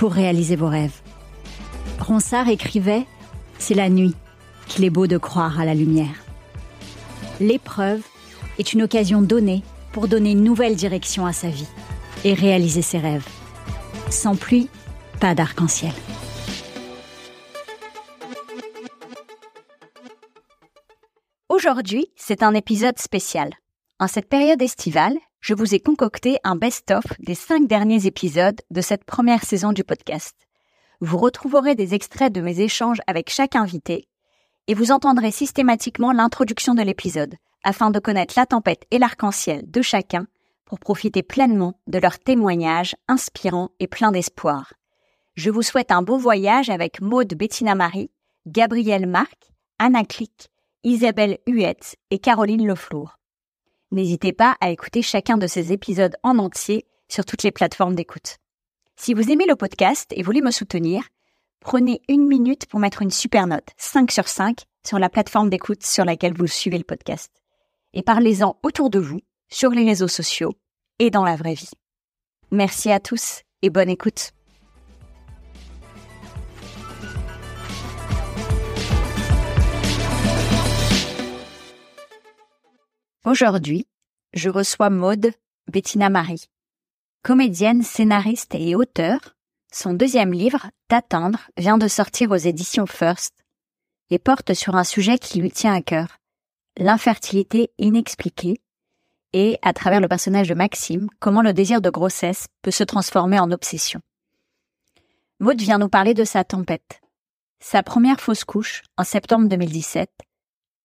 pour réaliser vos rêves. Ronsard écrivait C'est la nuit qu'il est beau de croire à la lumière. L'épreuve est une occasion donnée pour donner une nouvelle direction à sa vie et réaliser ses rêves. Sans pluie, pas d'arc-en-ciel. Aujourd'hui, c'est un épisode spécial. En cette période estivale, je vous ai concocté un best-of des cinq derniers épisodes de cette première saison du podcast. Vous retrouverez des extraits de mes échanges avec chaque invité et vous entendrez systématiquement l'introduction de l'épisode afin de connaître la tempête et l'arc-en-ciel de chacun pour profiter pleinement de leurs témoignages inspirants et pleins d'espoir. Je vous souhaite un beau voyage avec Maude Bettina Marie, Gabrielle Marc, Anna Click, Isabelle Huette et Caroline Leflour. N'hésitez pas à écouter chacun de ces épisodes en entier sur toutes les plateformes d'écoute. Si vous aimez le podcast et voulez me soutenir, prenez une minute pour mettre une super note, 5 sur 5, sur la plateforme d'écoute sur laquelle vous suivez le podcast. Et parlez-en autour de vous sur les réseaux sociaux et dans la vraie vie. Merci à tous et bonne écoute. Aujourd'hui, je reçois Maude Bettina Marie. Comédienne, scénariste et auteur, son deuxième livre, T'attendre, vient de sortir aux éditions First et porte sur un sujet qui lui tient à cœur, l'infertilité inexpliquée et, à travers le personnage de Maxime, comment le désir de grossesse peut se transformer en obsession. Maud vient nous parler de sa tempête. Sa première fausse couche, en septembre 2017,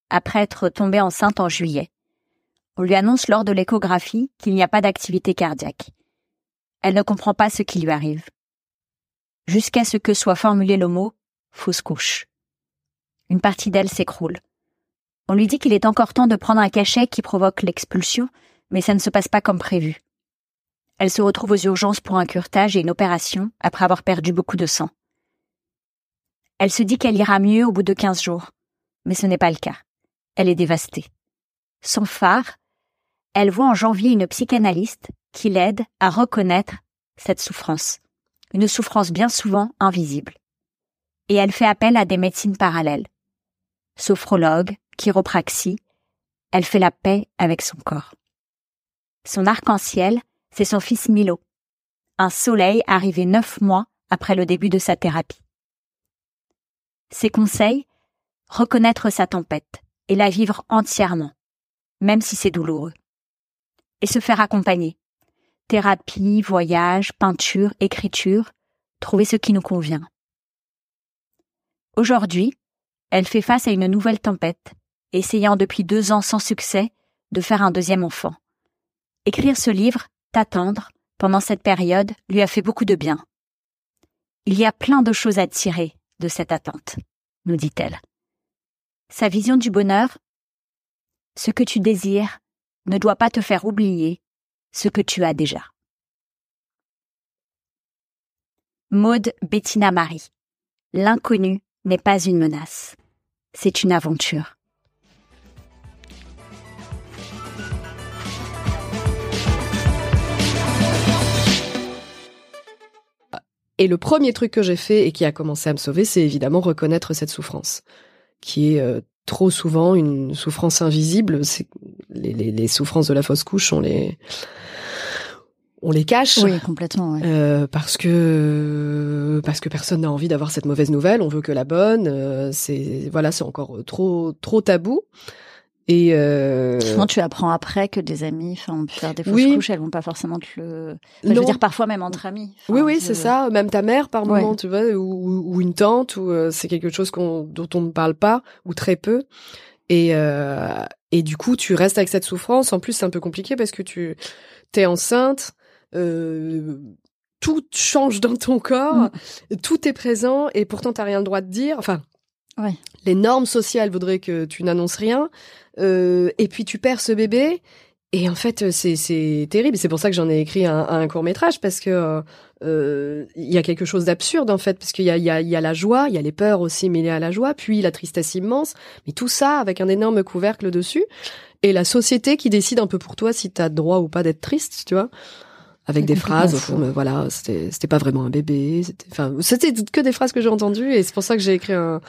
après être tombée enceinte en juillet. On lui annonce lors de l'échographie qu'il n'y a pas d'activité cardiaque. Elle ne comprend pas ce qui lui arrive. Jusqu'à ce que soit formulé le mot fausse couche. Une partie d'elle s'écroule. On lui dit qu'il est encore temps de prendre un cachet qui provoque l'expulsion, mais ça ne se passe pas comme prévu. Elle se retrouve aux urgences pour un curtage et une opération après avoir perdu beaucoup de sang. Elle se dit qu'elle ira mieux au bout de quinze jours, mais ce n'est pas le cas. Elle est dévastée. Son phare, elle voit en janvier une psychanalyste qui l'aide à reconnaître cette souffrance, une souffrance bien souvent invisible. Et elle fait appel à des médecines parallèles. Sophrologue, chiropraxie, elle fait la paix avec son corps. Son arc-en-ciel, c'est son fils Milo, un soleil arrivé neuf mois après le début de sa thérapie. Ses conseils, reconnaître sa tempête et la vivre entièrement, même si c'est douloureux. Et se faire accompagner. Thérapie, voyage, peinture, écriture, trouver ce qui nous convient. Aujourd'hui, elle fait face à une nouvelle tempête essayant depuis deux ans sans succès de faire un deuxième enfant. Écrire ce livre, T'attendre, pendant cette période, lui a fait beaucoup de bien. Il y a plein de choses à tirer de cette attente, nous dit-elle. Sa vision du bonheur, ce que tu désires ne doit pas te faire oublier ce que tu as déjà. Maude Bettina Marie. L'inconnu n'est pas une menace, c'est une aventure. Et le premier truc que j'ai fait et qui a commencé à me sauver, c'est évidemment reconnaître cette souffrance, qui est euh, trop souvent une souffrance invisible. C'est les, les, les, souffrances de la fausse couche, on les on les cache. Oui, complètement. Ouais. Euh, parce que parce que personne n'a envie d'avoir cette mauvaise nouvelle. On veut que la bonne. Euh, c'est voilà, c'est encore trop trop tabou. Et euh... Souvent, tu apprends après que des amis, enfin, ont pu faire des fausses Oui. couches, elles vont pas forcément te le. Enfin, je veux dire, parfois même entre amis. Oui, oui, c'est ça. Même ta mère, par Ouais. moment, tu vois, ou, ou une tante, ou euh, c'est quelque chose qu'on, dont on ne parle pas, ou très peu. Et, euh, et du coup, tu restes avec cette souffrance. En plus, c'est un peu compliqué parce que tu t'es enceinte, euh, tout change dans ton corps, tout est présent, et pourtant t'as rien le droit de dire. Enfin, Ouais. les normes sociales voudraient que tu n'annonces rien. Euh, et puis tu perds ce bébé. Et en fait, c'est terrible. C'est pour ça que j'en ai écrit un, un court métrage parce que euh, euh, il y a quelque chose d'absurde en fait, parce qu'il y a, y, a, y a la joie, il y a les peurs aussi mêlées à la joie, puis la tristesse immense, mais tout ça avec un énorme couvercle dessus, et la société qui décide un peu pour toi si t'as droit ou pas d'être triste, tu vois, avec des phrases fou. comme voilà, c'était pas vraiment un bébé, c'était enfin c'était que des phrases que j'ai entendues, et c'est pour ça que j'ai écrit un,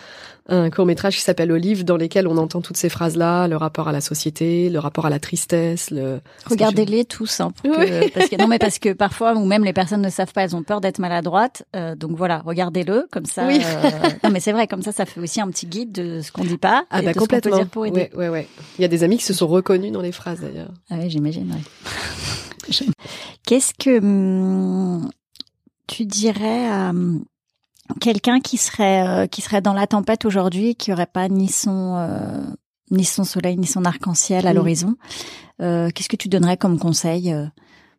un court métrage qui s'appelle Olive, dans lesquels on entend toutes ces phrases là, le rapport à la société, le rapport à la tristesse, le Regardez-les tous, hein, pour que- Oui. parce que non, mais parce que parfois, ou même les personnes ne savent pas, elles ont peur d'être maladroites. euh, donc voilà, regardez-le comme ça. Oui. euh, non, mais c'est vrai, comme ça, ça fait aussi un petit guide de ce qu'on dit pas Ah et bah de ce qu'on peut complètement. dire pour aider. Ouais, ouais, ouais. Il y a des amis qui se sont reconnus dans les phrases d'ailleurs. Ah oui, j'imagine. ouais. Qu'est-ce que hum, tu dirais à hum, quelqu'un qui serait euh, qui serait dans la tempête aujourd'hui, qui aurait pas ni son euh, ni son soleil ni son arc-en-ciel à Mm. l'horizon euh, Qu'est-ce que tu donnerais comme conseil euh,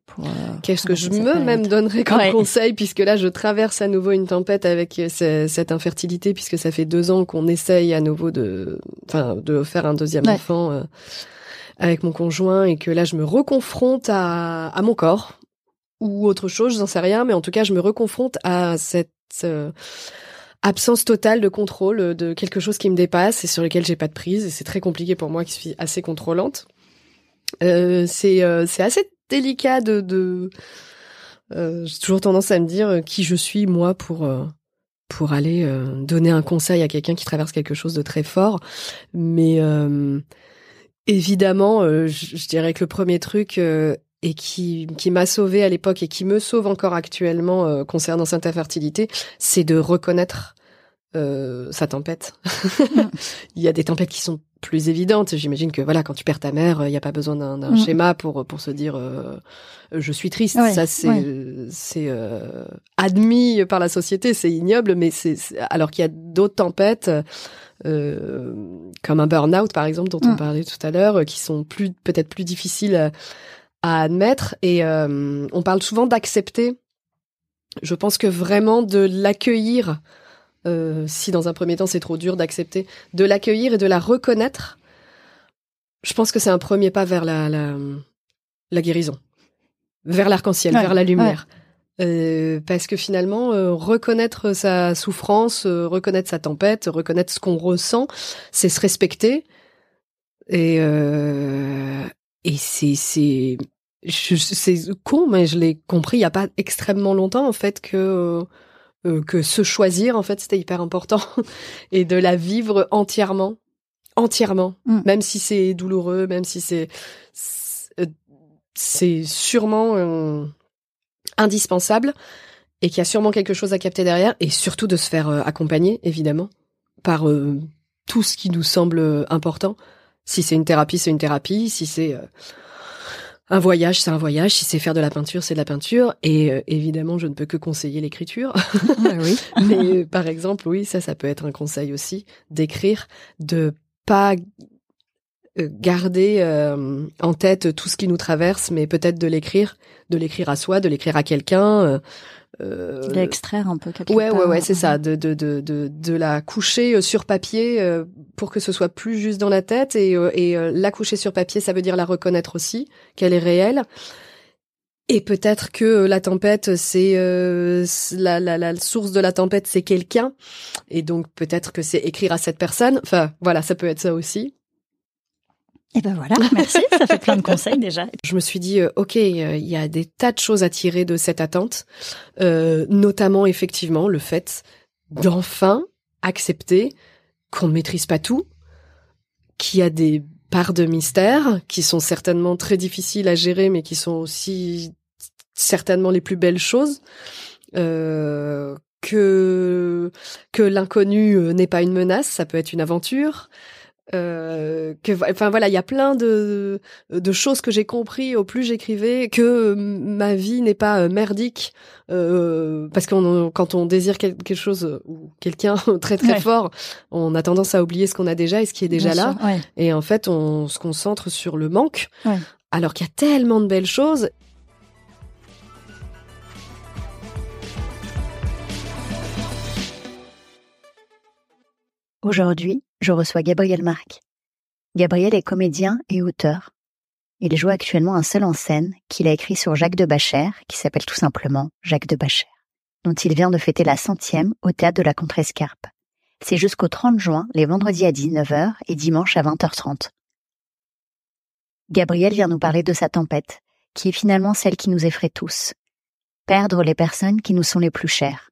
pour euh, Qu'est-ce que je me même donnerais comme Ouais. conseil puisque là je traverse à nouveau une tempête avec euh, ce- cette infertilité puisque ça fait deux ans qu'on essaye à nouveau de, enfin, de faire un deuxième Ouais. enfant euh, avec mon conjoint et que là je me reconfronte à, à mon corps ou autre chose, j'en sais rien, mais en tout cas je me reconfronte à cette euh, absence totale de contrôle euh, de quelque chose qui me dépasse et sur lequel j'ai pas de prise et c'est très compliqué pour moi qui suis assez contrôlante. Euh, c'est euh, c'est assez délicat de, de euh, j'ai toujours tendance à me dire euh, qui je suis moi pour pour aller donner un conseil à quelqu'un qui traverse quelque chose de très fort mais évidemment euh, je, je dirais que le premier truc euh, et qui qui m'a sauvé à l'époque et qui me sauve encore actuellement euh, concernant cette infertilité c'est de reconnaître euh, sa tempête. il y a des tempêtes qui sont plus évidentes. J'imagine que voilà, quand tu perds ta mère, il n'y a pas besoin d'un d'un Mm. schéma pour pour se dire euh, je suis triste. Ouais, Ça c'est ouais. c'est euh, admis par la société, c'est ignoble, mais c'est alors qu'il y a d'autres tempêtes. euh, comme un burn-out par exemple dont on Mm. parlait tout à l'heure, qui sont plus peut-être plus difficiles à, à admettre et euh, on parle souvent d'accepter. Je pense que vraiment de l'accueillir, euh, si dans un premier temps c'est trop dur d'accepter, de l'accueillir et de la reconnaître, je pense que c'est un premier pas vers la, la, la guérison, vers l'arc-en-ciel, Ouais, vers la lumière. Euh, parce que finalement, euh, reconnaître sa souffrance, euh, reconnaître sa tempête, reconnaître ce qu'on ressent, c'est se respecter. Et, et c'est, c'est con, mais je l'ai compris il y a pas extrêmement longtemps en fait que euh, que se choisir en fait c'était hyper important et de la vivre entièrement, entièrement, Mm. même si c'est douloureux, même si c'est c'est euh, c'est sûrement euh, indispensable et qu'il y a sûrement quelque chose à capter derrière et surtout de se faire euh, accompagner évidemment par euh, tout ce qui nous semble euh, important. Si c'est une thérapie, c'est une thérapie. Si c'est euh, un voyage, c'est un voyage. Si c'est faire de la peinture, c'est de la peinture. Et euh, évidemment, je ne peux que conseiller l'écriture. Ouais, oui. Mais euh, par exemple, oui, ça, ça peut être un conseil aussi d'écrire, de pas euh, garder euh, en tête tout ce qui nous traverse, mais peut-être de l'écrire, de l'écrire à soi, de l'écrire à quelqu'un. Euh, L'extraire un peu quelque Ouais, ouais, part. ouais, c'est ça, de, de, de, de, de la coucher euh, sur papier euh, pour que ce soit plus juste dans la tête et, euh, et euh, la coucher sur papier, ça veut dire la reconnaître aussi, qu'elle est réelle. Et peut-être que la tempête, c'est euh, la, la, la source de la tempête, c'est quelqu'un, et donc peut-être que c'est écrire à cette personne. Enfin, voilà, ça peut être ça aussi. Et ben voilà, merci, ça fait plein de conseils déjà. Je me suis dit, euh, ok, euh, il y a des tas de choses à tirer de cette attente, euh, notamment effectivement le fait d'enfin accepter qu'on ne maîtrise pas tout, qu'il y a des parts de mystère qui sont certainement très difficiles à gérer, mais qui sont aussi certainement les plus belles choses. Que que l'inconnu n'est pas une menace, ça peut être une aventure. Euh, que enfin voilà il y a plein de de choses que j'ai compris au plus j'écrivais que ma vie n'est pas euh, merdique. Euh, parce qu'on quand on désire quelque chose ou quelqu'un très très fort on a tendance à oublier ce qu'on a déjà et ce qui est déjà là. et en fait on se concentre sur le manque alors qu'il y a tellement de belles choses. Aujourd'hui, je reçois Gabriel Marc. Gabriel est comédien et auteur. Il joue actuellement un seul en scène qu'il a écrit sur Jacques de Bachère, qui s'appelle tout simplement Jacques de Bachère, dont il vient de fêter la centième au théâtre de la Contrescarpe. C'est jusqu'au 30 juin, les vendredis à 19h et dimanche à 20h30. Gabriel vient nous parler de sa tempête, qui est finalement celle qui nous effraie tous. Perdre les personnes qui nous sont les plus chères.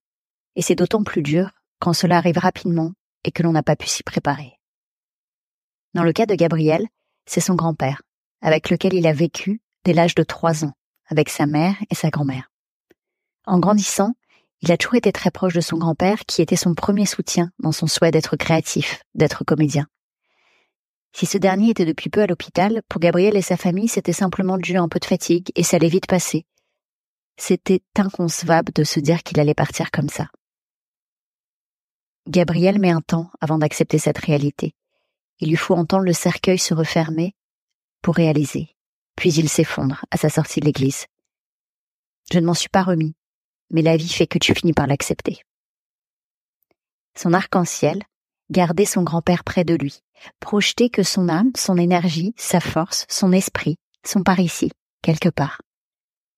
Et c'est d'autant plus dur quand cela arrive rapidement et que l'on n'a pas pu s'y préparer. Dans le cas de Gabriel, c'est son grand-père, avec lequel il a vécu dès l'âge de trois ans, avec sa mère et sa grand-mère. En grandissant, il a toujours été très proche de son grand-père qui était son premier soutien dans son souhait d'être créatif, d'être comédien. Si ce dernier était depuis peu à l'hôpital, pour Gabriel et sa famille, c'était simplement dû à un peu de fatigue et ça allait vite passer. C'était inconcevable de se dire qu'il allait partir comme ça. Gabriel met un temps avant d'accepter cette réalité. Il lui faut entendre le cercueil se refermer pour réaliser. Puis il s'effondre à sa sortie de l'église. Je ne m'en suis pas remis, mais la vie fait que tu finis par l'accepter. Son arc-en-ciel, garder son grand-père près de lui, projeter que son âme, son énergie, sa force, son esprit sont par ici, quelque part.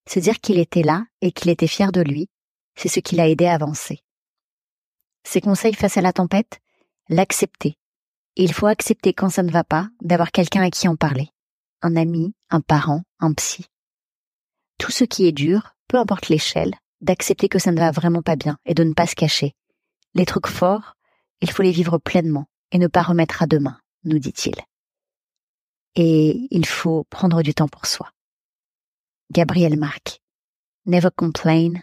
Se dire qu'il était là et qu'il était fier de lui, c'est ce qui l'a aidé à avancer. Ses conseils face à la tempête L'accepter. il faut accepter quand ça ne va pas d'avoir quelqu'un à qui en parler. Un ami, un parent, un psy. Tout ce qui est dur, peu importe l'échelle, d'accepter que ça ne va vraiment pas bien et de ne pas se cacher. Les trucs forts, il faut les vivre pleinement et ne pas remettre à demain, nous dit-il. Et il faut prendre du temps pour soi. Gabriel Marc. Never complain,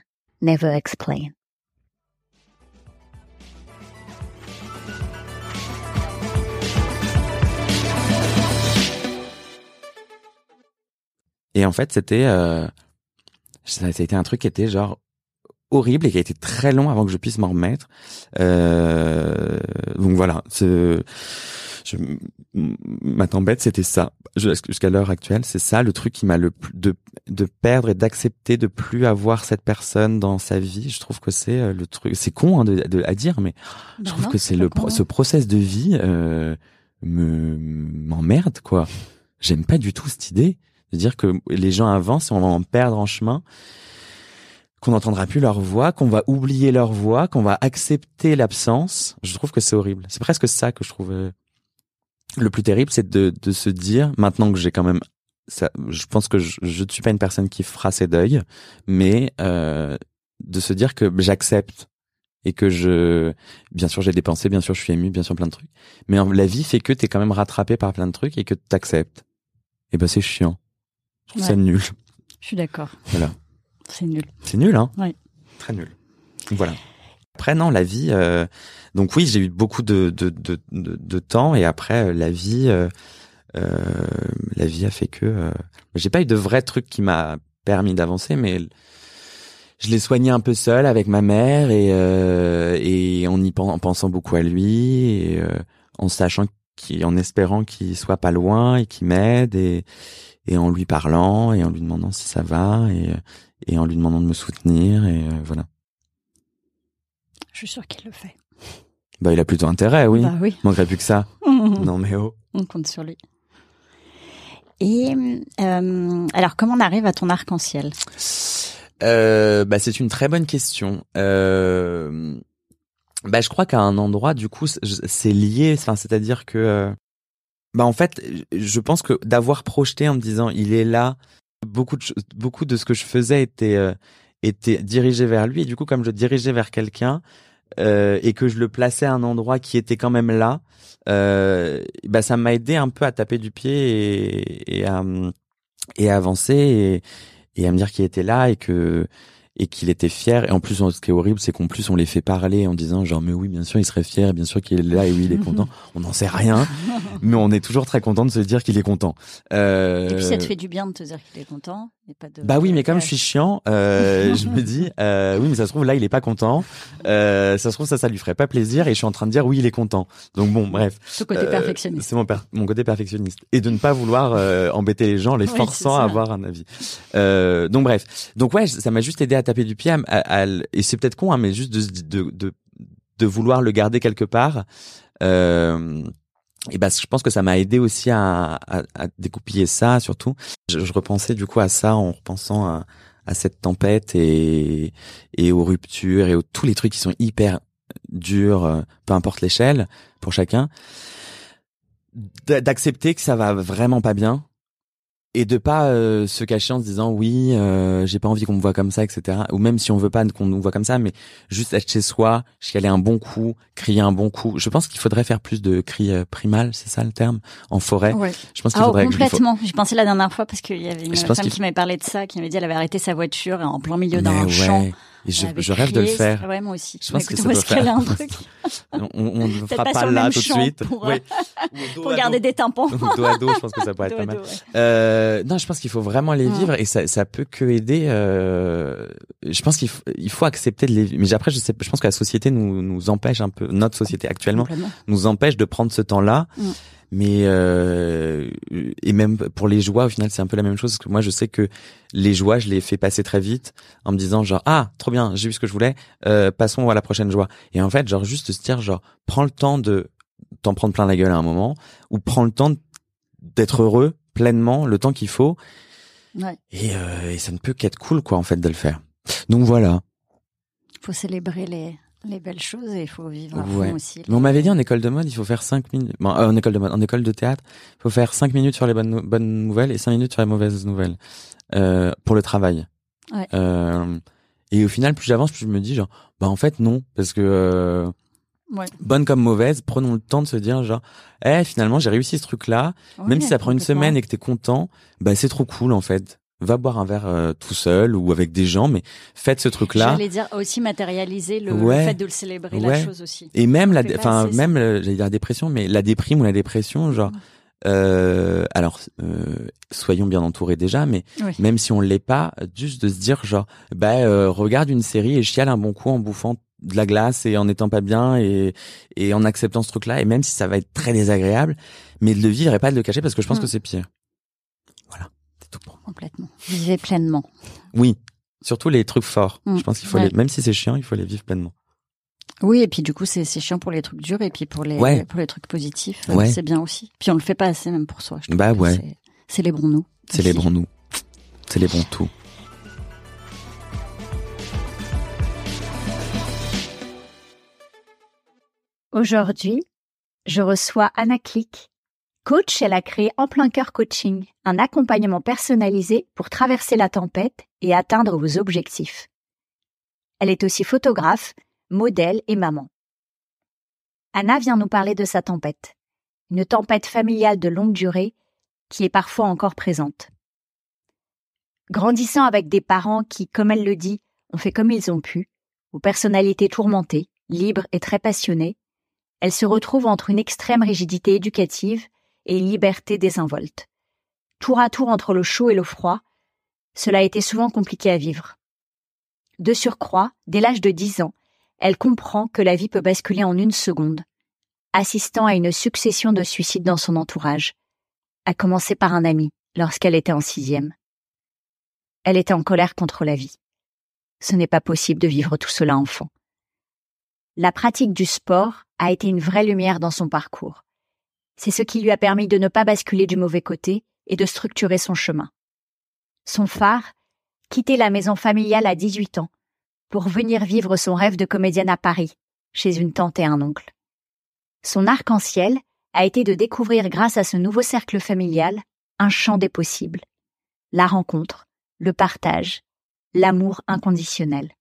never explain. Et en fait, c'était euh, ça a été un truc qui était genre horrible et qui a été très long avant que je puisse m'en remettre. Euh, donc voilà, je, ma tempête, c'était ça. Jusqu'à l'heure actuelle, c'est ça le truc qui m'a le plus de, de perdre et d'accepter de plus avoir cette personne dans sa vie. Je trouve que c'est euh, le truc. C'est con hein, de, de, à dire, mais je bah trouve que c'est le ce process de vie euh, me m'emmerde quoi. J'aime pas du tout cette idée de dire que les gens avancent et on va en perdre en chemin, qu'on n'entendra plus leur voix, qu'on va oublier leur voix, qu'on va accepter l'absence. Je trouve que c'est horrible. C'est presque ça que je trouve euh, le plus terrible, c'est de, de se dire, maintenant que j'ai quand même ça, je pense que je, ne suis pas une personne qui fera ses deuils, mais euh, de se dire que j'accepte et que je, bien sûr j'ai dépensé, bien sûr je suis ému, bien sûr plein de trucs, mais la vie fait que t'es quand même rattrapé par plein de trucs et que t'acceptes. Et ben c'est chiant. Je trouve ça nul. Je suis d'accord. Voilà. C'est nul. C'est nul, hein Oui. Très nul. Voilà. Après, non, la vie. Euh... Donc oui, j'ai eu beaucoup de, de, de, de, temps et après, euh, la vie, euh, euh, la vie a fait que euh, j'ai pas eu de vrai truc qui m'a permis d'avancer, mais je l'ai soigné un peu seul avec ma mère et et en y en pensant beaucoup à lui et en sachant qui, en espérant qu'il soit pas loin et qu'il m'aide et et en lui parlant et en lui demandant si ça va et, et en lui demandant de me soutenir et euh, voilà. Je suis sûre qu'il le fait. Bah il a plutôt intérêt, oui. Bah oui. Manquerait plus que ça. non mais oh. On compte sur lui. Et euh, alors comment on arrive à ton arc-en-ciel? Euh, Bah c'est une très bonne question. Euh, bah je crois qu'à un endroit du coup c'est lié. Enfin c'est-à-dire que euh, bah en fait, je pense que d'avoir projeté en me disant il est là, beaucoup de beaucoup de ce que je faisais était euh, était dirigé vers lui. Et du coup comme je dirigeais vers quelqu'un euh, et que je le plaçais à un endroit qui était quand même là, euh, bah ça m'a aidé un peu à taper du pied et, à avancer et et à me dire qu'il était là et que et qu'il était fier. Et en plus, ce qui est horrible, c'est qu'en plus, on les fait parler en disant genre, mais oui, bien sûr, il serait fier, bien sûr qu'il est là, et oui, il est content. On n'en sait rien, mais on est toujours très content de se dire qu'il est content. Euh... Et puis, ça te fait du bien de te dire qu'il est content. Pas de... Bah oui, mais comme je suis chiant, euh, je me dis, euh, oui, mais ça se trouve, là, il est pas content. Euh, ça se trouve, ça, ça lui ferait pas plaisir, et je suis en train de dire, oui, il est content. Donc bon, bref. Ce côté euh, perfectionniste. C'est mon, mon côté perfectionniste. Et de ne pas vouloir euh, embêter les gens, les forçant à avoir un avis. donc bref. Donc ouais, ça m'a juste aidé à taper du pied à, et c'est peut-être con, hein, mais juste de, de, de, de, vouloir le garder quelque part. Euh, et ben, je pense que ça m'a aidé aussi à, à, à, découpiller ça, surtout. Je, je, repensais du coup à ça en repensant à, à cette tempête et, et aux ruptures et aux tous les trucs qui sont hyper durs, euh, peu importe l'échelle pour chacun. D'accepter que ça va vraiment pas bien et de pas euh, se cacher en se disant oui euh, j'ai pas envie qu'on me voit comme ça etc ou même si on veut pas qu'on nous voit comme ça mais juste être chez soi chialer un bon coup crier un bon coup. Je pense qu'il faudrait faire plus de cris euh, primal c'est ça le terme? En forêt. Ouais. je pense qu'il ah, faudrait complètement. J'ai pensé la dernière fois parce qu'il y avait une femme qui m'avait parlé de ça qui m'avait dit elle avait arrêté sa voiture en plein milieu d'un champ et je, je rêve de le faire. Ouais, moi aussi. Je pense que ça doit faire. Un truc. on, on ne fera pas, là tout de suite. Pour, oui. pour garder des tampons. dos à dos, je pense que ça pourrait être pas mal. Euh, non, je pense qu'il faut vraiment les vivre et ça, ça peut que aider. Euh, je pense qu'il faut, il faut accepter de les vivre. Mais après, je sais, je pense que la société nous, nous empêche un peu, notre société actuellement nous empêche de prendre ce temps-là. Mm mais euh, et même pour les joies au final c'est un peu la même chose parce que moi je sais que les joies je les fais passer très vite en me disant genre ah trop bien j'ai vu ce que je voulais euh, passons à la prochaine joie et en fait genre juste se dire genre prends le temps de t'en prendre plein la gueule à un moment ou prends le temps d'être heureux pleinement le temps qu'il faut. Ouais. et, euh, et ça ne peut qu'être cool quoi en fait de le faire. Donc voilà. Faut célébrer les les belles choses et il faut vivre à fond aussi. Mais on m'avait dit en école de mode, il faut faire 5 minutes. Bon, euh, en école de mode, en école de théâtre, il faut faire 5 minutes sur les bonnes, bonnes nouvelles et 5 minutes sur les mauvaises nouvelles euh, pour le travail. Ouais. Euh, et au final, plus j'avance, plus je me dis genre, bah en fait non, parce que ouais. bonne comme mauvaise, prenons le temps de se dire genre, eh finalement j'ai réussi ce truc-là, même si ça prend une semaine et que t'es content, bah c'est trop cool en fait va boire un verre euh, tout seul ou avec des gens, mais faites ce truc-là. J'allais dire aussi matérialiser le, fait de le célébrer, la chose aussi. Et même la, enfin même euh, j'allais dire la dépression, mais la déprime ou la dépression, genre. Euh, alors, euh, soyons bien entourés déjà, mais même si on l'est pas, juste de se dire genre, bah euh, regarde une série et chiale un bon coup en bouffant de la glace et en étant pas bien et et en acceptant ce truc-là, et même si ça va être très désagréable, mais de le vivre et pas de le cacher parce que je pense mm. que c'est pire. Complètement. Vivez pleinement. Oui, surtout les trucs forts. Mm. Je pense qu'il faut les, même si c'est chiant, il faut les vivre pleinement. Oui, et puis du coup, c'est chiant pour les trucs durs et puis pour les, pour les trucs positifs, c'est bien aussi. Puis on le fait pas assez même pour soi. bah ouais. Célébrons-nous. Célébrons-nous. Célébrons tout. Aujourd'hui, je reçois Anna Click, Coach, elle a créé En plein cœur coaching, un accompagnement personnalisé pour traverser la tempête et atteindre vos objectifs. Elle est aussi photographe, modèle et maman. Anna vient nous parler de sa tempête, une tempête familiale de longue durée qui est parfois encore présente. Grandissant avec des parents qui, comme elle le dit, ont fait comme ils ont pu, aux personnalités tourmentées, libres et très passionnées, elle se retrouve entre une extrême rigidité éducative et liberté désinvolte. Tour à tour entre le chaud et le froid, cela a été souvent compliqué à vivre. De surcroît, dès l'âge de dix ans, elle comprend que la vie peut basculer en une seconde, assistant à une succession de suicides dans son entourage, à commencer par un ami lorsqu'elle était en sixième. Elle était en colère contre la vie. Ce n'est pas possible de vivre tout cela enfant. La pratique du sport a été une vraie lumière dans son parcours. C'est ce qui lui a permis de ne pas basculer du mauvais côté et de structurer son chemin. Son phare, quitter la maison familiale à 18 ans pour venir vivre son rêve de comédienne à Paris, chez une tante et un oncle. Son arc-en-ciel a été de découvrir grâce à ce nouveau cercle familial un champ des possibles. La rencontre, le partage, l'amour inconditionnel.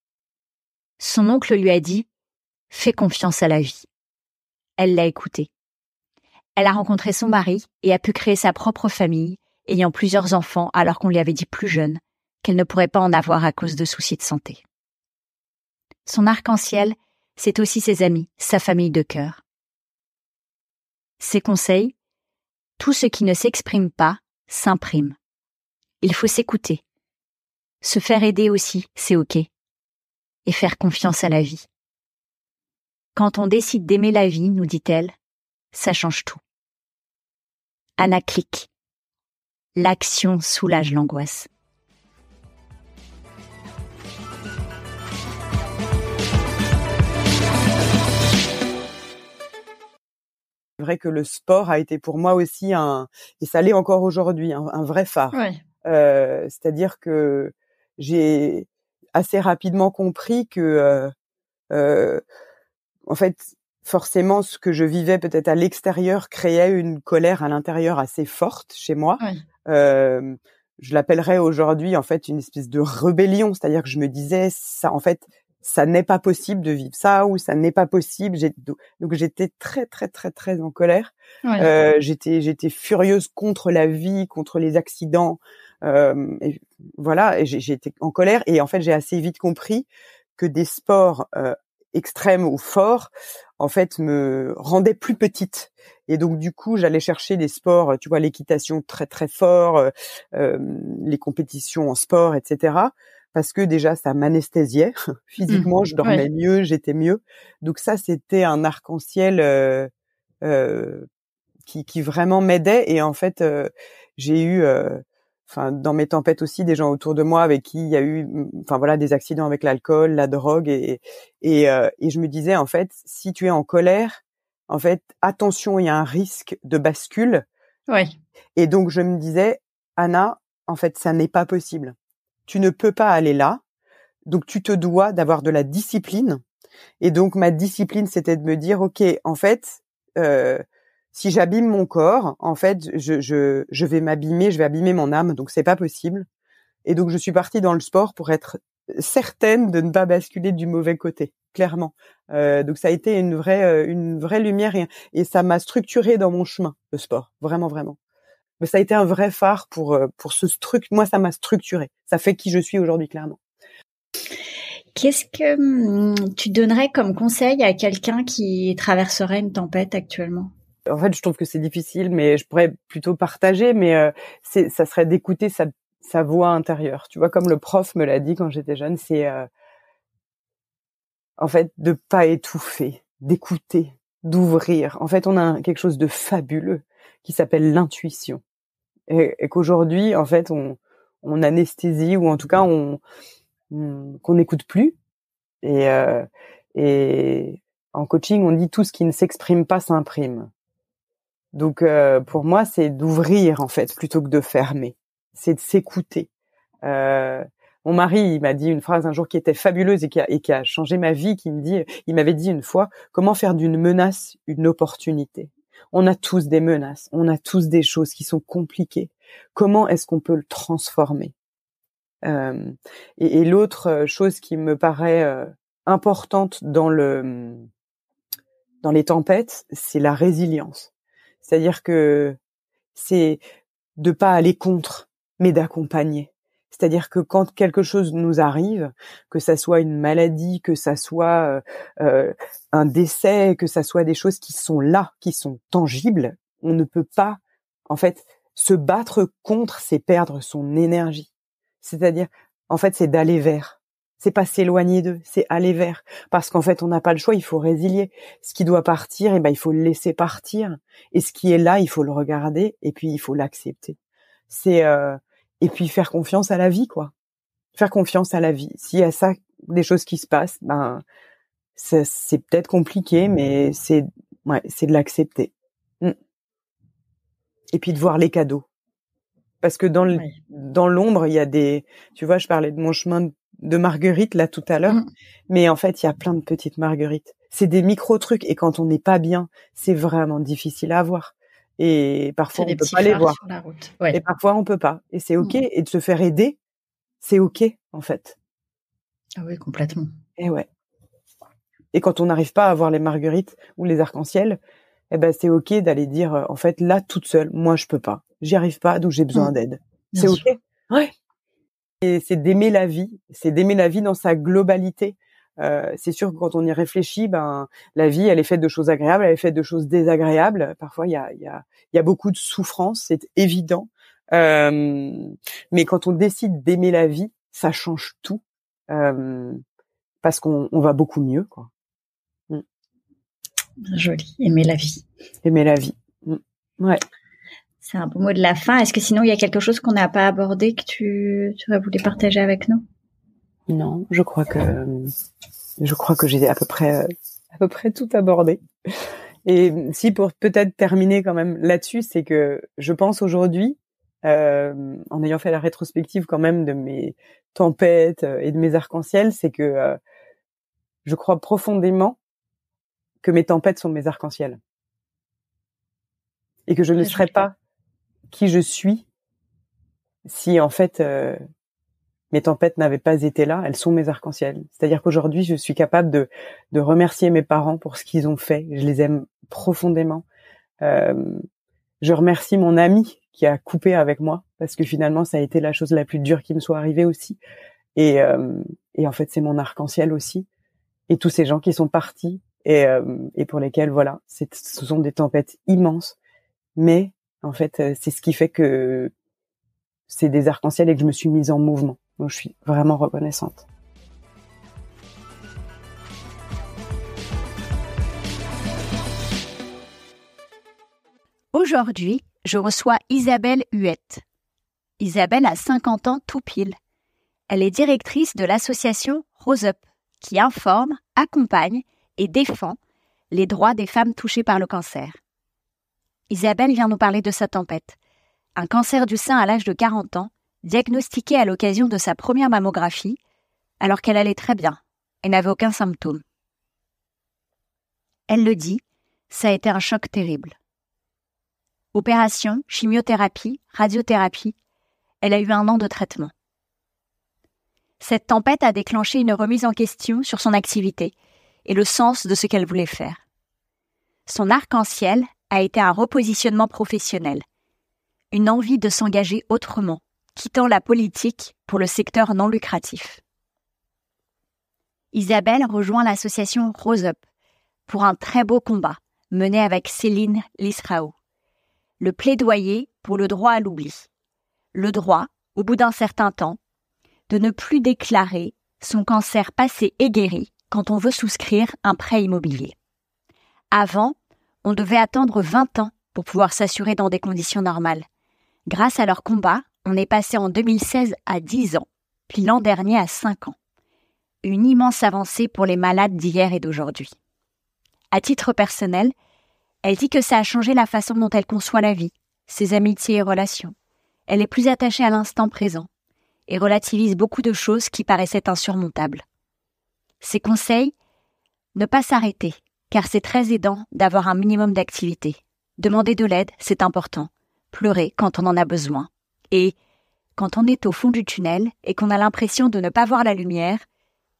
Son oncle lui a dit Fais confiance à la vie. Elle l'a écouté. Elle a rencontré son mari et a pu créer sa propre famille, ayant plusieurs enfants alors qu'on lui avait dit plus jeune qu'elle ne pourrait pas en avoir à cause de soucis de santé. Son arc-en-ciel, c'est aussi ses amis, sa famille de cœur. Ses conseils, tout ce qui ne s'exprime pas s'imprime. Il faut s'écouter. Se faire aider aussi, c'est ok. Et faire confiance à la vie. Quand on décide d'aimer la vie, nous dit-elle, ça change tout. Anna clique. L'action soulage l'angoisse. C'est vrai que le sport a été pour moi aussi un, et ça l'est encore aujourd'hui, un, vrai phare. Euh, C'est-à-dire que j'ai assez rapidement compris que, euh, euh, en fait, forcément, ce que je vivais peut-être à l'extérieur créait une colère à l'intérieur assez forte chez moi. Euh, je l'appellerais aujourd'hui en fait une espèce de rébellion, c'est-à-dire que je me disais ça, en fait, ça n'est pas possible de vivre ça ou ça n'est pas possible. Donc j'étais très très très très en colère. Euh, j'étais j'étais furieuse contre la vie, contre les accidents. Euh, et voilà, et j'étais en colère et en fait j'ai assez vite compris que des sports euh, extrêmes ou forts en fait me rendaient plus petite. Et donc du coup j'allais chercher des sports tu vois l'équitation très très fort euh, euh les compétitions en sport etc parce que déjà ça m'anesthésiait. Physiquement mmh. je dormais mieux j'étais mieux. Donc ça c'était un arc-en-ciel euh, euh, qui, qui vraiment m'aidait. Et en fait euh, j'ai eu enfin dans mes tempêtes aussi des gens autour de moi avec qui il y a eu enfin voilà des accidents avec l'alcool la drogue et et, euh, et je me disais en fait si tu es en colère en fait attention il y a un risque de bascule. Oui et donc je me disais Anna en fait ça n'est pas possible. Tu ne peux pas aller là. Donc tu te dois d'avoir de la discipline. Et donc ma discipline c'était de me dire ok en fait euh, si j'abîme mon corps, en fait, je, je, je vais m'abîmer, je vais abîmer mon âme, donc c'est pas possible. Et donc je suis partie dans le sport pour être certaine de ne pas basculer du mauvais côté, clairement. Euh, donc ça a été une vraie, euh, une vraie lumière et, et ça m'a structuré dans mon chemin le sport, vraiment, vraiment. Mais ça a été un vrai phare pour euh, pour ce truc. Moi, ça m'a structuré. Ça fait qui je suis aujourd'hui, clairement. Qu'est-ce que hum, tu donnerais comme conseil à quelqu'un qui traverserait une tempête actuellement? En fait, je trouve que c'est difficile, mais je pourrais plutôt partager. Mais euh, ça serait d'écouter sa, sa voix intérieure. Tu vois, comme le prof me l'a dit quand j'étais jeune, c'est euh, en fait de pas étouffer, d'écouter, d'ouvrir. En fait, on a quelque chose de fabuleux qui s'appelle l'intuition, et, et qu'aujourd'hui, en fait, on, on anesthésie ou en tout cas on, qu'on n'écoute plus. Et, euh, et en coaching, on dit tout ce qui ne s'exprime pas s'imprime. Donc euh, pour moi, c'est d'ouvrir en fait plutôt que de fermer. C'est de s'écouter. Euh, mon mari, il m'a dit une phrase un jour qui était fabuleuse et qui a, et qui a changé ma vie. Qui me dit, il m'avait dit une fois, comment faire d'une menace une opportunité? On a tous des menaces, on a tous des choses qui sont compliquées. Comment est-ce qu'on peut le transformer? Euh, Et, et l'autre chose qui me paraît euh, importante dans le dans les tempêtes, c'est la résilience c'est-à-dire que c'est de pas aller contre, mais d'accompagner. C'est-à-dire que quand quelque chose nous arrive, que ça soit une maladie, que ça soit euh, euh, un décès, que ça soit des choses qui sont là, qui sont tangibles, on ne peut pas, en fait, se battre contre, c'est perdre son énergie. C'est-à-dire, en fait, c'est d'aller vers c'est pas s'éloigner d'eux, c'est aller vers. Parce qu'en fait, on n'a pas le choix, il faut résilier. Ce qui doit partir, eh ben, il faut le laisser partir. Et ce qui est là, il faut le regarder, et puis il faut l'accepter. C'est euh, et puis faire confiance à la vie, quoi. Faire confiance à la vie. S'il y a ça, des choses qui se passent, ben c'est peut-être compliqué, mais c'est ouais, c'est de l'accepter. Mm. Et puis de voir les cadeaux. Parce que dans dans l'ombre, il y a des, tu vois, je parlais de mon chemin de marguerite là tout à l'heure, mm. mais en fait il y a plein de petites marguerites. C'est des micro trucs et quand on n'est pas bien, c'est vraiment difficile à voir. Et parfois on peut pas les voir. Et parfois on peut pas. Et c'est ok. Mm. Et de se faire aider, c'est ok en fait. Ah oui complètement. Et ouais. Et quand on n'arrive pas à voir les marguerites ou les arcs-en-ciel, eh ben c'est ok d'aller dire euh, en fait là toute seule, moi je peux pas, j'y arrive pas donc j'ai besoin mm. d'aide. C'est ok. Ouais. Et c'est d'aimer la vie, c'est d'aimer la vie dans sa globalité. Euh, c'est sûr que quand on y réfléchit, ben la vie, elle est faite de choses agréables, elle est faite de choses désagréables. Parfois, il y a, y, a, y a beaucoup de souffrance, c'est évident. Euh, mais quand on décide d'aimer la vie, ça change tout euh, parce qu'on on va beaucoup mieux, quoi. Mm. Joli, aimer la vie. Aimer la vie. Mm. Ouais. C'est un beau mot de la fin. Est-ce que sinon il y a quelque chose qu'on n'a pas abordé que tu, tu aurais voulu partager avec nous? Non, je crois que je crois que j'ai à peu près à peu près tout abordé. Et si pour peut-être terminer quand même là-dessus, c'est que je pense aujourd'hui, euh, en ayant fait la rétrospective quand même de mes tempêtes et de mes arcs-en-ciel, c'est que euh, je crois profondément que mes tempêtes sont mes arcs-en-ciel et que je ne serais pas qui je suis si en fait euh, mes tempêtes n'avaient pas été là, elles sont mes arcs-en-ciel. C'est-à-dire qu'aujourd'hui, je suis capable de, de remercier mes parents pour ce qu'ils ont fait. Je les aime profondément. Euh, je remercie mon ami qui a coupé avec moi parce que finalement, ça a été la chose la plus dure qui me soit arrivée aussi. Et, euh, et en fait, c'est mon arc-en-ciel aussi. Et tous ces gens qui sont partis et, euh, et pour lesquels, voilà, ce sont des tempêtes immenses. Mais en fait, euh, c'est ce qui fait que c'est des arcs-en-ciel et que je me suis mise en mouvement. Donc je suis vraiment reconnaissante. Aujourd'hui, je reçois Isabelle Huette. Isabelle a 50 ans tout pile. Elle est directrice de l'association Rose Up, qui informe, accompagne et défend les droits des femmes touchées par le cancer. Isabelle vient nous parler de sa tempête. Un cancer du sein à l'âge de 40 ans, diagnostiqué à l'occasion de sa première mammographie, alors qu'elle allait très bien et n'avait aucun symptôme. Elle le dit, ça a été un choc terrible. Opération, chimiothérapie, radiothérapie, elle a eu un an de traitement. Cette tempête a déclenché une remise en question sur son activité et le sens de ce qu'elle voulait faire. Son arc-en-ciel a été un repositionnement professionnel, une envie de s'engager autrement, quittant la politique pour le secteur non lucratif. Isabelle rejoint l'association Rose Up pour un très beau combat mené avec Céline Lisrao. Le plaidoyer pour le droit à l'oubli. Le droit, au bout d'un certain temps, de ne plus déclarer son cancer passé et guéri quand on veut souscrire un prêt immobilier. Avant, on devait attendre 20 ans pour pouvoir s'assurer dans des conditions normales. Grâce à leur combat, on est passé en 2016 à 10 ans, puis l'an dernier à 5 ans. Une immense avancée pour les malades d'hier et d'aujourd'hui. À titre personnel, elle dit que ça a changé la façon dont elle conçoit la vie, ses amitiés et relations. Elle est plus attachée à l'instant présent et relativise beaucoup de choses qui paraissaient insurmontables. Ses conseils Ne pas s'arrêter, car c'est très aidant d'avoir un minimum d'activité. Demander de l'aide, c'est important. Pleurer quand on en a besoin. Et quand on est au fond du tunnel et qu'on a l'impression de ne pas voir la lumière,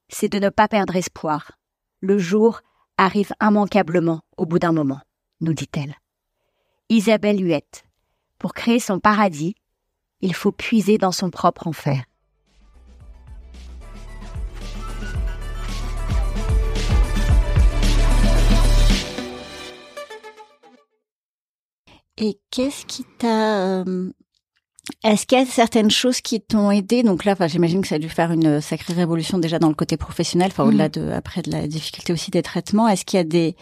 c'est de ne pas perdre espoir. Le jour arrive immanquablement au bout d'un moment, nous dit-elle. Isabelle Huette. Pour créer son paradis, il faut puiser dans son propre enfer. Et qu'est-ce qui t'a euh, est-ce qu'il y a certaines choses qui t'ont aidé? Donc là, enfin, j'imagine que ça a dû faire une sacrée révolution déjà dans le côté professionnel, enfin au-delà mmh. de après de la difficulté aussi des traitements. Est-ce qu'il y a des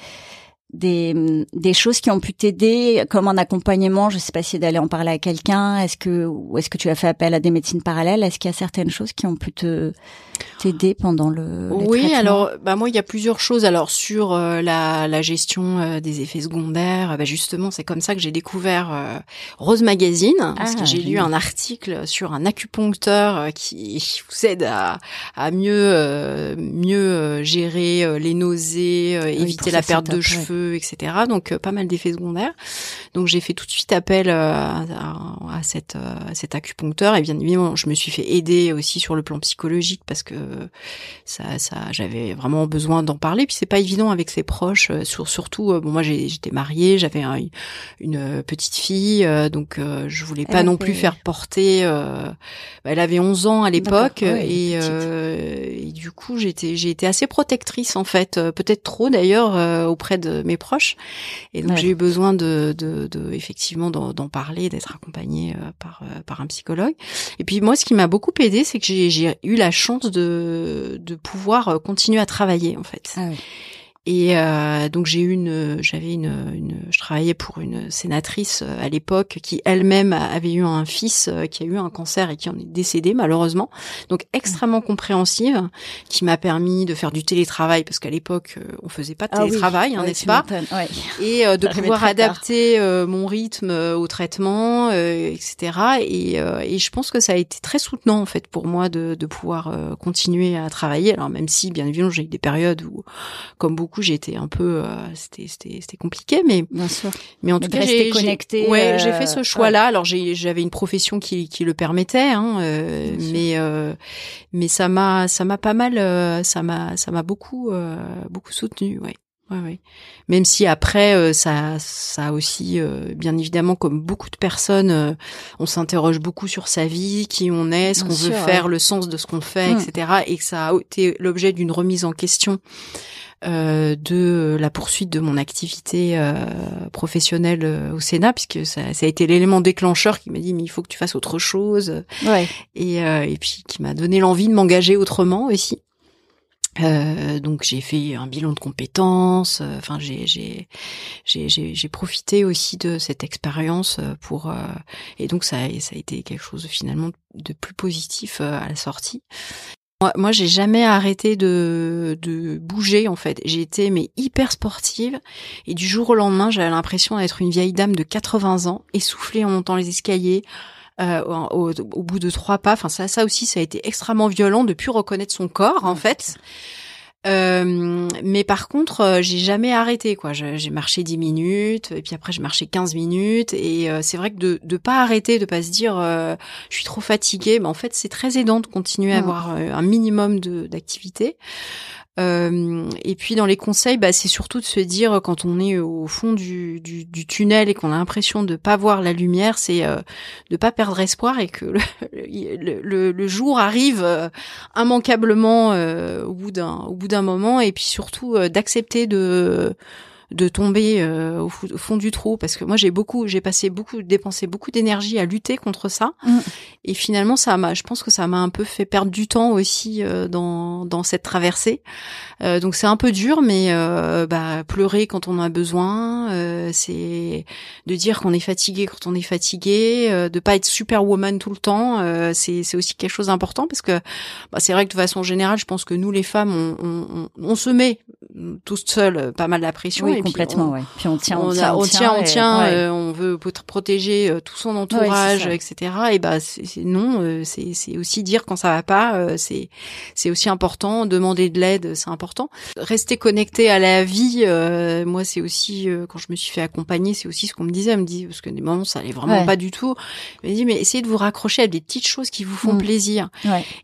des, des choses qui ont pu t'aider comme un accompagnement je sais pas si d'aller en parler à quelqu'un est-ce que ou est-ce que tu as fait appel à des médecines parallèles est-ce qu'il y a certaines choses qui ont pu te t'aider pendant le oui alors bah moi il y a plusieurs choses. Alors sur euh, la, la gestion euh, des effets secondaires bah justement c'est comme ça que j'ai découvert euh, Rose Magazine parce que ah, j'ai lu un article sur un acupuncteur qui vous aide à, à mieux mieux gérer les nausées éviter la perte de cheveux etc. Donc euh, pas mal d'effets secondaires. Donc j'ai fait tout de suite appel euh, à, à, cette, euh, cet acupuncteur et bien évidemment je me suis fait aider aussi sur le plan psychologique parce que ça, ça, j'avais vraiment besoin d'en parler. Puis c'est pas évident avec ses proches, sur, surtout. bon, moi, j'étais mariée, j'avais une petite fille, donc je voulais pas non plus faire porter. Bah, elle avait 11 ans à l'époque et, et, du coup, j'étais, j'ai été assez protectrice en fait, peut-être trop d'ailleurs auprès de mes proches. Et donc j'ai eu besoin de, de, de effectivement d'en parler, d'être accompagnée par par un psychologue. Et puis moi, ce qui m'a beaucoup aidé, c'est que j'ai eu la chance de, de pouvoir continuer à travailler en fait. Ah. Et euh, donc j'ai eu une, j'avais une, une, je travaillais pour une sénatrice euh, à l'époque qui elle-même avait eu un fils euh, qui a eu un cancer et qui en est décédé malheureusement. Donc extrêmement compréhensive, qui m'a permis de faire du télétravail parce qu'à l'époque on faisait pas de ah télétravail, hein, n'est-ce pas ouais. Et de pouvoir adapter mon rythme au traitement, etc. Et, et je pense que ça a été très soutenant en fait pour moi de, de pouvoir continuer à travailler. Alors même si bien évidemment j'ai eu des périodes où, comme beaucoup coup, j'étais un peu, euh, c'était, c'était, c'était compliqué, mais bien sûr. Mais en tout cas, j'ai, connecté. Ouais, j'ai fait ce euh, choix-là. Alors, j'ai, j'avais une profession qui, qui le permettait, hein, euh, mais, mais ça m'a, ça m'a pas mal, ça m'a, ça m'a beaucoup, beaucoup soutenu, ouais. Ouais, ouais. Même si après ça, ça aussi, bien évidemment, comme beaucoup de personnes, on s'interroge beaucoup sur sa vie, qui on est, ce qu'on veut faire, le sens de ce qu'on fait, mmh. etc. Et que ça a été l'objet d'une remise en question euh, de la poursuite de mon activité euh, professionnelle euh, au Sénat, puisque ça, ça a été l'élément déclencheur qui m'a dit mais il faut que tu fasses autre chose, ouais. et, et puis qui m'a donné l'envie de m'engager autrement aussi. Euh, donc j'ai fait un bilan de compétences. Enfin j'ai j'ai j'ai profité aussi de cette expérience pour euh, et donc ça ça a été quelque chose finalement de plus positif à la sortie. Moi, moi j'ai jamais arrêté de, de bouger en fait. J'ai été mais hyper sportive et du jour au lendemain, j'avais l'impression d'être une vieille dame de 80 ans, essoufflée en montant les escaliers. Euh, au, au, bout de trois pas, enfin ça, ça aussi, ça a été extrêmement violent de plus reconnaître son corps en fait. Euh, mais par contre, euh, j'ai jamais arrêté quoi. J'ai marché 10 minutes et puis après j'ai marché 15 minutes et euh, c'est vrai que de de pas arrêter, de pas se dire je suis trop fatiguée, mais en fait c'est très aidant de continuer à avoir un minimum de d'activité. Euh, et puis dans les conseils, bah, c'est surtout de se dire quand on est au fond du, tunnel et qu'on a l'impression de pas voir la lumière, c'est euh, de pas perdre espoir et que le, jour arrive euh, immanquablement euh, au bout d'un moment. Et puis surtout d'accepter de de tomber euh, au, fond du trou parce que moi j'ai beaucoup j'ai passé beaucoup dépensé beaucoup d'énergie à lutter contre ça. Mm. et finalement ça m'a je pense que ça m'a un peu fait perdre du temps aussi euh, dans dans cette traversée. Euh, donc c'est un peu dur mais bah pleurer quand on en a besoin c'est de dire qu'on est fatigué quand on est fatigué de pas être superwoman tout le temps c'est c'est aussi quelque chose d'important parce que bah, c'est vrai que de façon générale je pense que nous les femmes on, on, on, se met toutes seules pas mal la pression complètement, ouais. Puis on tient, on, tient, on tient, on tient, euh, on veut protéger euh, tout son entourage, etc. Et bah c'est non, euh, c'est c'est aussi dire quand ça va pas, c'est c'est aussi important. Demander de l'aide, c'est important. Rester connecté à la vie, moi c'est aussi quand je me suis fait accompagner, c'est aussi ce qu'on me disait, me dit parce que des moments ça allait vraiment pas du tout. Me dit mais essayez de vous raccrocher à des petites choses qui vous font mm. plaisir.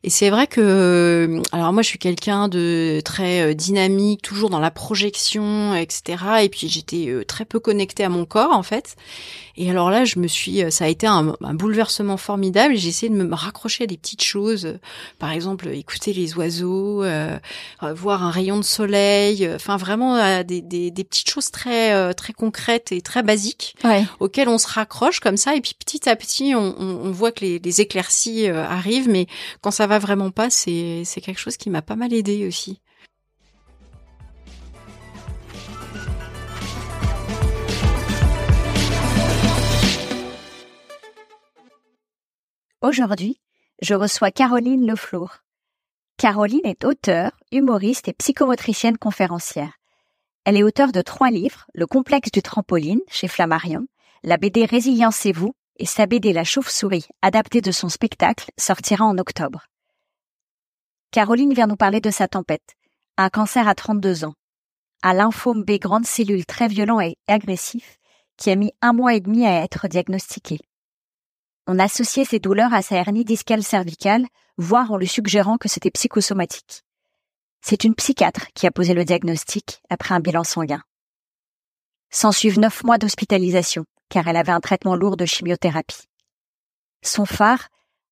Et c'est vrai que alors moi je suis quelqu'un de très dynamique, toujours dans la projection, etc. Et puis j'étais euh, très peu connectée à mon corps en fait. Et alors là, je me suis, euh, ça a été un, bouleversement formidable. J'ai essayé de me raccrocher à des petites choses, par exemple écouter les oiseaux, euh, voir un rayon de soleil, enfin vraiment des, des, des, petites choses très très concrètes et très basiques auxquelles on se raccroche comme ça. Et puis petit à petit, on, on, voit que les, les éclaircies arrivent, mais quand ça va vraiment pas, c'est c'est quelque chose qui m'a pas mal aidé aussi. Aujourd'hui, je reçois Caroline Leflour. Caroline est auteure, humoriste et psychomotricienne conférencière. Elle est auteure de trois livres, Le complexe du trampoline chez Flammarion, la BD Résilience et vous et sa BD La chauve-souris, adaptée de son spectacle, sortira en octobre. Caroline vient nous parler de sa tempête, un cancer à 32 ans, à lymphome B grande cellule très violent et agressif, qui a mis un mois et demi à être diagnostiqué. On associait ces douleurs à sa hernie discale cervicale, voire en lui suggérant que c'était psychosomatique. C'est une psychiatre qui a posé le diagnostic après un bilan sanguin. S'en suivent neuf mois d'hospitalisation, car elle avait un traitement lourd de chimiothérapie. Son phare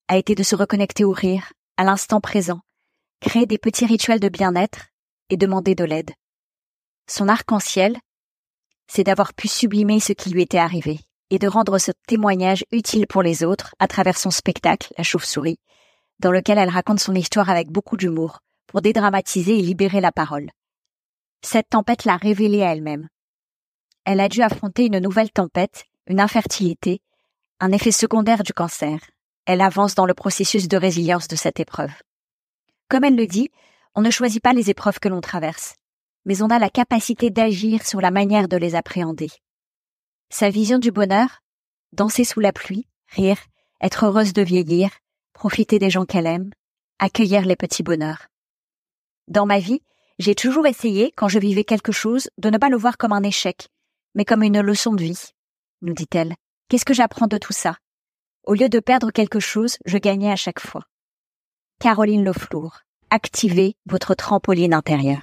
a été de se reconnecter au rire, à l'instant présent, créer des petits rituels de bien-être et demander de l'aide. Son arc-en-ciel, c'est d'avoir pu sublimer ce qui lui était arrivé et de rendre ce témoignage utile pour les autres à travers son spectacle, La chauve-souris, dans lequel elle raconte son histoire avec beaucoup d'humour, pour dédramatiser et libérer la parole. Cette tempête l'a révélée à elle-même. Elle a dû affronter une nouvelle tempête, une infertilité, un effet secondaire du cancer. Elle avance dans le processus de résilience de cette épreuve. Comme elle le dit, on ne choisit pas les épreuves que l'on traverse, mais on a la capacité d'agir sur la manière de les appréhender. Sa vision du bonheur, danser sous la pluie, rire, être heureuse de vieillir, profiter des gens qu'elle aime, accueillir les petits bonheurs. Dans ma vie, j'ai toujours essayé, quand je vivais quelque chose, de ne pas le voir comme un échec, mais comme une leçon de vie, nous dit-elle. Qu'est-ce que j'apprends de tout ça? Au lieu de perdre quelque chose, je gagnais à chaque fois. Caroline Leflour, activez votre trampoline intérieure.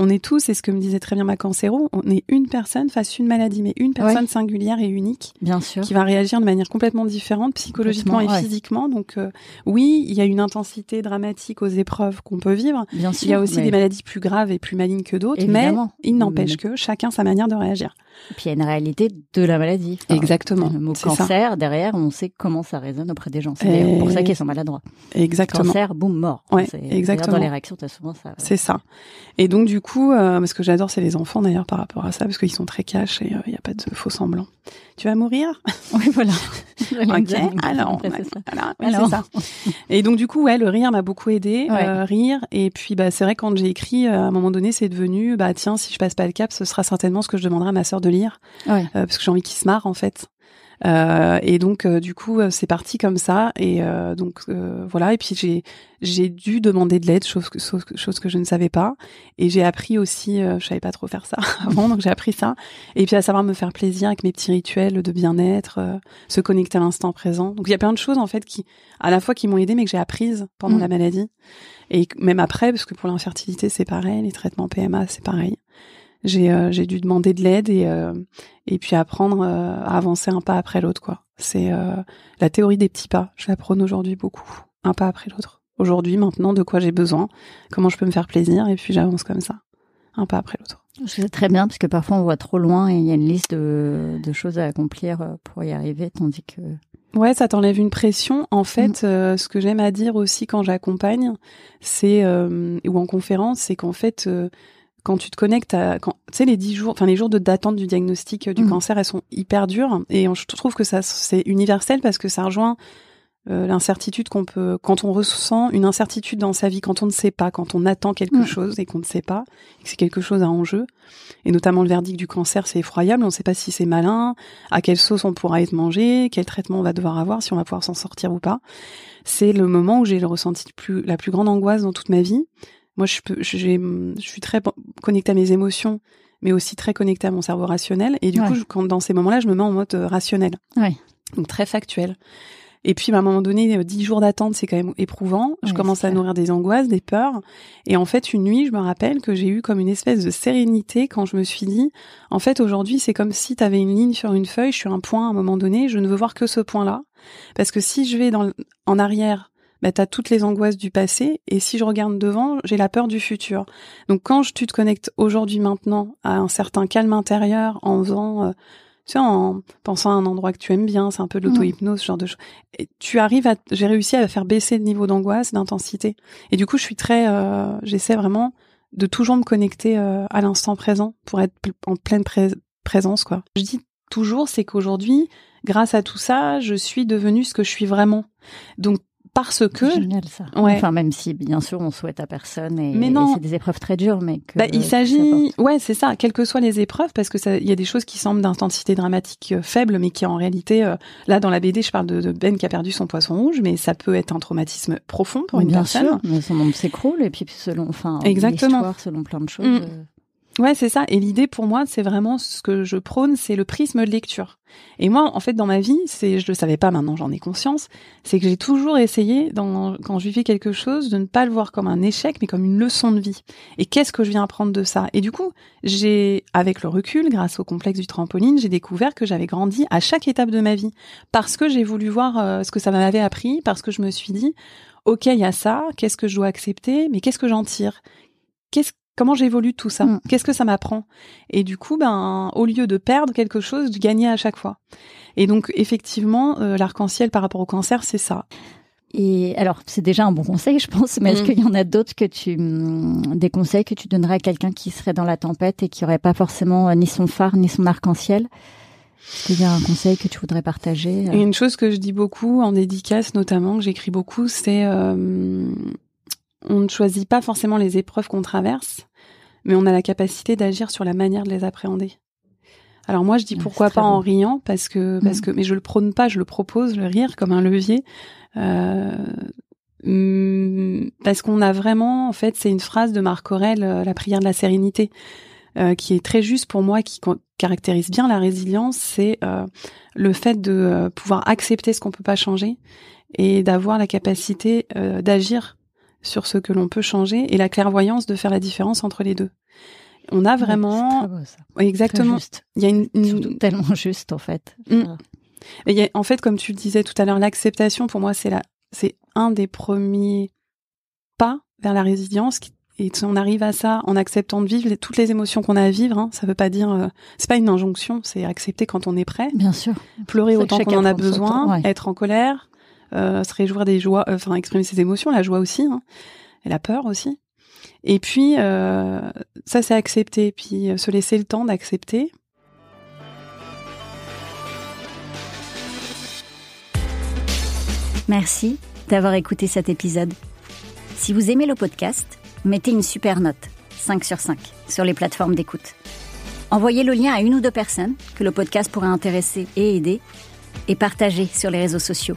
On est tous, et ce que me disait très bien ma cancéro, on est une personne face à une maladie, mais une personne singulière et unique. Bien sûr. Qui va réagir de manière complètement différente, psychologiquement et physiquement. Donc, euh, oui, il y a une intensité dramatique aux épreuves qu'on peut vivre. Bien sûr. Il y a aussi des maladies plus graves et plus malignes que d'autres, mais il n'empêche que chacun sa manière de réagir. Et puis il y a une réalité de la maladie. Exactement. Le mot cancer, derrière, on sait comment ça résonne auprès des gens. C'est pour ça qu'ils sont maladroits. Exactement. Cancer, boum, mort. Ouais, exactement. Dans les réactions, as souvent ça. C'est ça. Et donc du coup, euh, ce que j'adore, c'est les enfants d'ailleurs par rapport à ça, parce qu'ils sont très cash et il euh, n'y a pas de faux semblant. Tu vas mourir? Oui, voilà. ok, alors, voilà, c'est ça. Et donc du coup, ouais, le rire m'a beaucoup aidé, euh, rire. Et puis, bah, c'est vrai quand j'ai écrit, euh, à un moment donné, c'est devenu, bah tiens, si je passe pas le cap, ce sera certainement ce que je demanderai à ma sœur de lire, euh, parce que j'ai envie qu'il se marre en fait. Euh, et donc euh, du coup euh, c'est parti comme ça. Et donc voilà. Et puis j'ai j'ai dû demander de l'aide chose que chose, que je ne savais pas. Et j'ai appris aussi je savais pas trop faire ça avant donc j'ai appris ça. Et puis à savoir me faire plaisir avec mes petits rituels de bien-être se connecter à l'instant présent. Donc il y a plein de choses en fait qui à la fois qui m'ont aidé mais que j'ai apprises pendant mmh. la maladie. Et même après parce que pour l'infertilité c'est pareil. Les traitements PMA c'est pareil j'ai euh, j'ai dû demander de l'aide et euh, et puis apprendre euh, à avancer un pas après l'autre quoi. C'est la théorie des petits pas. Je l'apprends aujourd'hui beaucoup, un pas après l'autre. Aujourd'hui, maintenant, de quoi j'ai besoin, comment je peux me faire plaisir et puis j'avance comme ça, un pas après l'autre. C'est très bien parce que parfois on voit trop loin et il y a une liste de, de choses à accomplir pour y arriver, tandis que Ouais, ça t'enlève une pression. En fait, mm. ce que j'aime à dire aussi quand j'accompagne, c'est ou en conférence, c'est qu'en fait, quand tu te connectes à, tu sais, les dix jours, enfin les jours de d'attente du diagnostic euh, du mm. cancer, elles sont hyper dures. Et je trouve que ça, c'est universel parce que ça rejoint euh, l'incertitude qu'on peut, quand on ressent une incertitude dans sa vie, quand on ne sait pas, quand on attend quelque mm. chose et qu'on ne sait pas, que c'est quelque chose à enjeu. Et notamment le verdict du cancer, c'est effroyable. On ne sait pas si c'est malin, à quelle sauce on pourra être mangé, quel traitement on va devoir avoir, si on va pouvoir s'en sortir ou pas. C'est le moment où j'ai ressenti plus, la plus grande angoisse dans toute ma vie moi, je, peux, j'ai, je suis très connectée à mes émotions, mais aussi très connectée à mon cerveau rationnel. Et du coup, quand, dans ces moments-là, je me mets en mode euh, rationnel. Ouais. Donc très factuel. Et puis, à un moment donné, euh, dix jours d'attente, c'est quand même éprouvant. Je commence à nourrir des angoisses, des peurs. Et en fait, une nuit, je me rappelle que j'ai eu comme une espèce de sérénité quand je me suis dit, en fait, aujourd'hui, c'est comme si tu avais une ligne sur une feuille, je suis un point à un moment donné, je ne veux voir que ce point-là. Parce que si je vais dans, en arrière, bah, tu as toutes les angoisses du passé et si je regarde devant, j'ai la peur du futur. Donc quand tu te connectes aujourd'hui maintenant à un certain calme intérieur en faisant euh, tu sais, en pensant à un endroit que tu aimes bien, c'est un peu de l'auto-hypnose, ce genre de choses. Tu arrives à, j'ai réussi à faire baisser le niveau d'angoisse, d'intensité. Et du coup, je suis très, euh, j'essaie vraiment de toujours me connecter euh, à l'instant présent pour être en pleine présence, quoi. Je dis toujours, c'est qu'aujourd'hui, grâce à tout ça, je suis devenue ce que je suis vraiment. Donc parce que génial ça. Ouais. Enfin même si bien sûr on souhaite à personne et, Mais non. c'est des épreuves très dures mais que Bah, il s'agit, ouais, c'est ça, quelles que soient les épreuves, parce que ça, il y a des choses qui semblent d'intensité dramatique euh, faible, mais qui en réalité, euh, là dans la BD, je parle de, de Ben qui a perdu son poisson rouge, mais ça peut être un traumatisme profond pour une bien personne. sûr, mais son monde s'écroule et puis selon enfin Exactement. selon plein de choses. Mm. euh, Ouais, c'est ça. Et l'idée pour moi, c'est vraiment ce que je prône, c'est le prisme de lecture. Et moi, en fait, dans ma vie, c'est, je le savais pas, maintenant j'en ai conscience, c'est que j'ai toujours essayé, quand je vivais quelque chose, de ne pas le voir comme un échec, mais comme une leçon de vie. Et qu'est-ce que je viens apprendre de ça? Et du coup, j'ai, avec le recul, grâce au complexe du trampoline, j'ai découvert que j'avais grandi à chaque étape de ma vie, parce que j'ai voulu voir euh, ce que ça m'avait appris, parce que je me suis dit, ok, il y a ça, qu'est-ce que je dois accepter, mais qu'est-ce que j'en tire? Qu'est-ce Comment j'évolue tout ça Mm. Qu'est-ce que ça m'apprend Et du coup, ben, au lieu de perdre quelque chose, de gagner à chaque fois. Et donc, effectivement, euh, l'arc-en-ciel par rapport au cancer, c'est ça. Et alors, c'est déjà un bon conseil, je pense, mais est-ce Mm. qu'il y en a d'autres que tu, hum, des conseils que tu donnerais à quelqu'un qui serait dans la tempête et qui aurait pas forcément euh, ni son phare ni son arc-en-ciel? Est-ce qu'il y a un conseil que tu voudrais partager euh? Une chose que je dis beaucoup en dédicace, notamment, que j'écris beaucoup, c'est euh, on ne choisit pas forcément les épreuves qu'on traverse, mais on a la capacité d'agir sur la manière de les appréhender. Alors moi, je dis Ah, pourquoi pas en riant, parce que parce Mm. que, mais je le prône pas, je le propose, le rire comme un levier. Euh, hum, parce qu'on a vraiment, en fait, c'est une phrase de Marc Aurèle, euh, la prière de la sérénité, euh, qui est très juste pour moi, qui caractérise bien la résilience, c'est euh, le fait de euh, pouvoir accepter ce qu'on peut pas changer et d'avoir la capacité d'agir sur ce que l'on peut changer et la clairvoyance de faire la différence entre les deux. On a Ouais, vraiment très beau, ça. Exactement. Juste. Il y a une, une- tellement juste en fait. Mm. Et il y a- en fait, comme tu le disais tout à l'heure, l'acceptation, pour moi, c'est la, c'est un des premiers pas vers la résilience. qui- Et on arrive à ça en acceptant de vivre les- toutes les émotions qu'on a à vivre. Hein, ça veut pas dire, euh, c'est pas une injonction, c'est accepter quand on est prêt, Bien sûr. pleurer autant qu'on en a besoin, temps, ouais. être en colère, se réjouir des joies, euh, enfin exprimer ses émotions, la joie aussi, hein, et la peur aussi. Et puis euh, ça, c'est accepter, puis euh, se laisser le temps d'accepter. Merci d'avoir écouté cet épisode. Si vous aimez le podcast, mettez une super note, 5 sur 5, sur les plateformes d'écoute. Envoyez le lien à une ou deux personnes que le podcast pourrait intéresser et aider, et partagez sur les réseaux sociaux.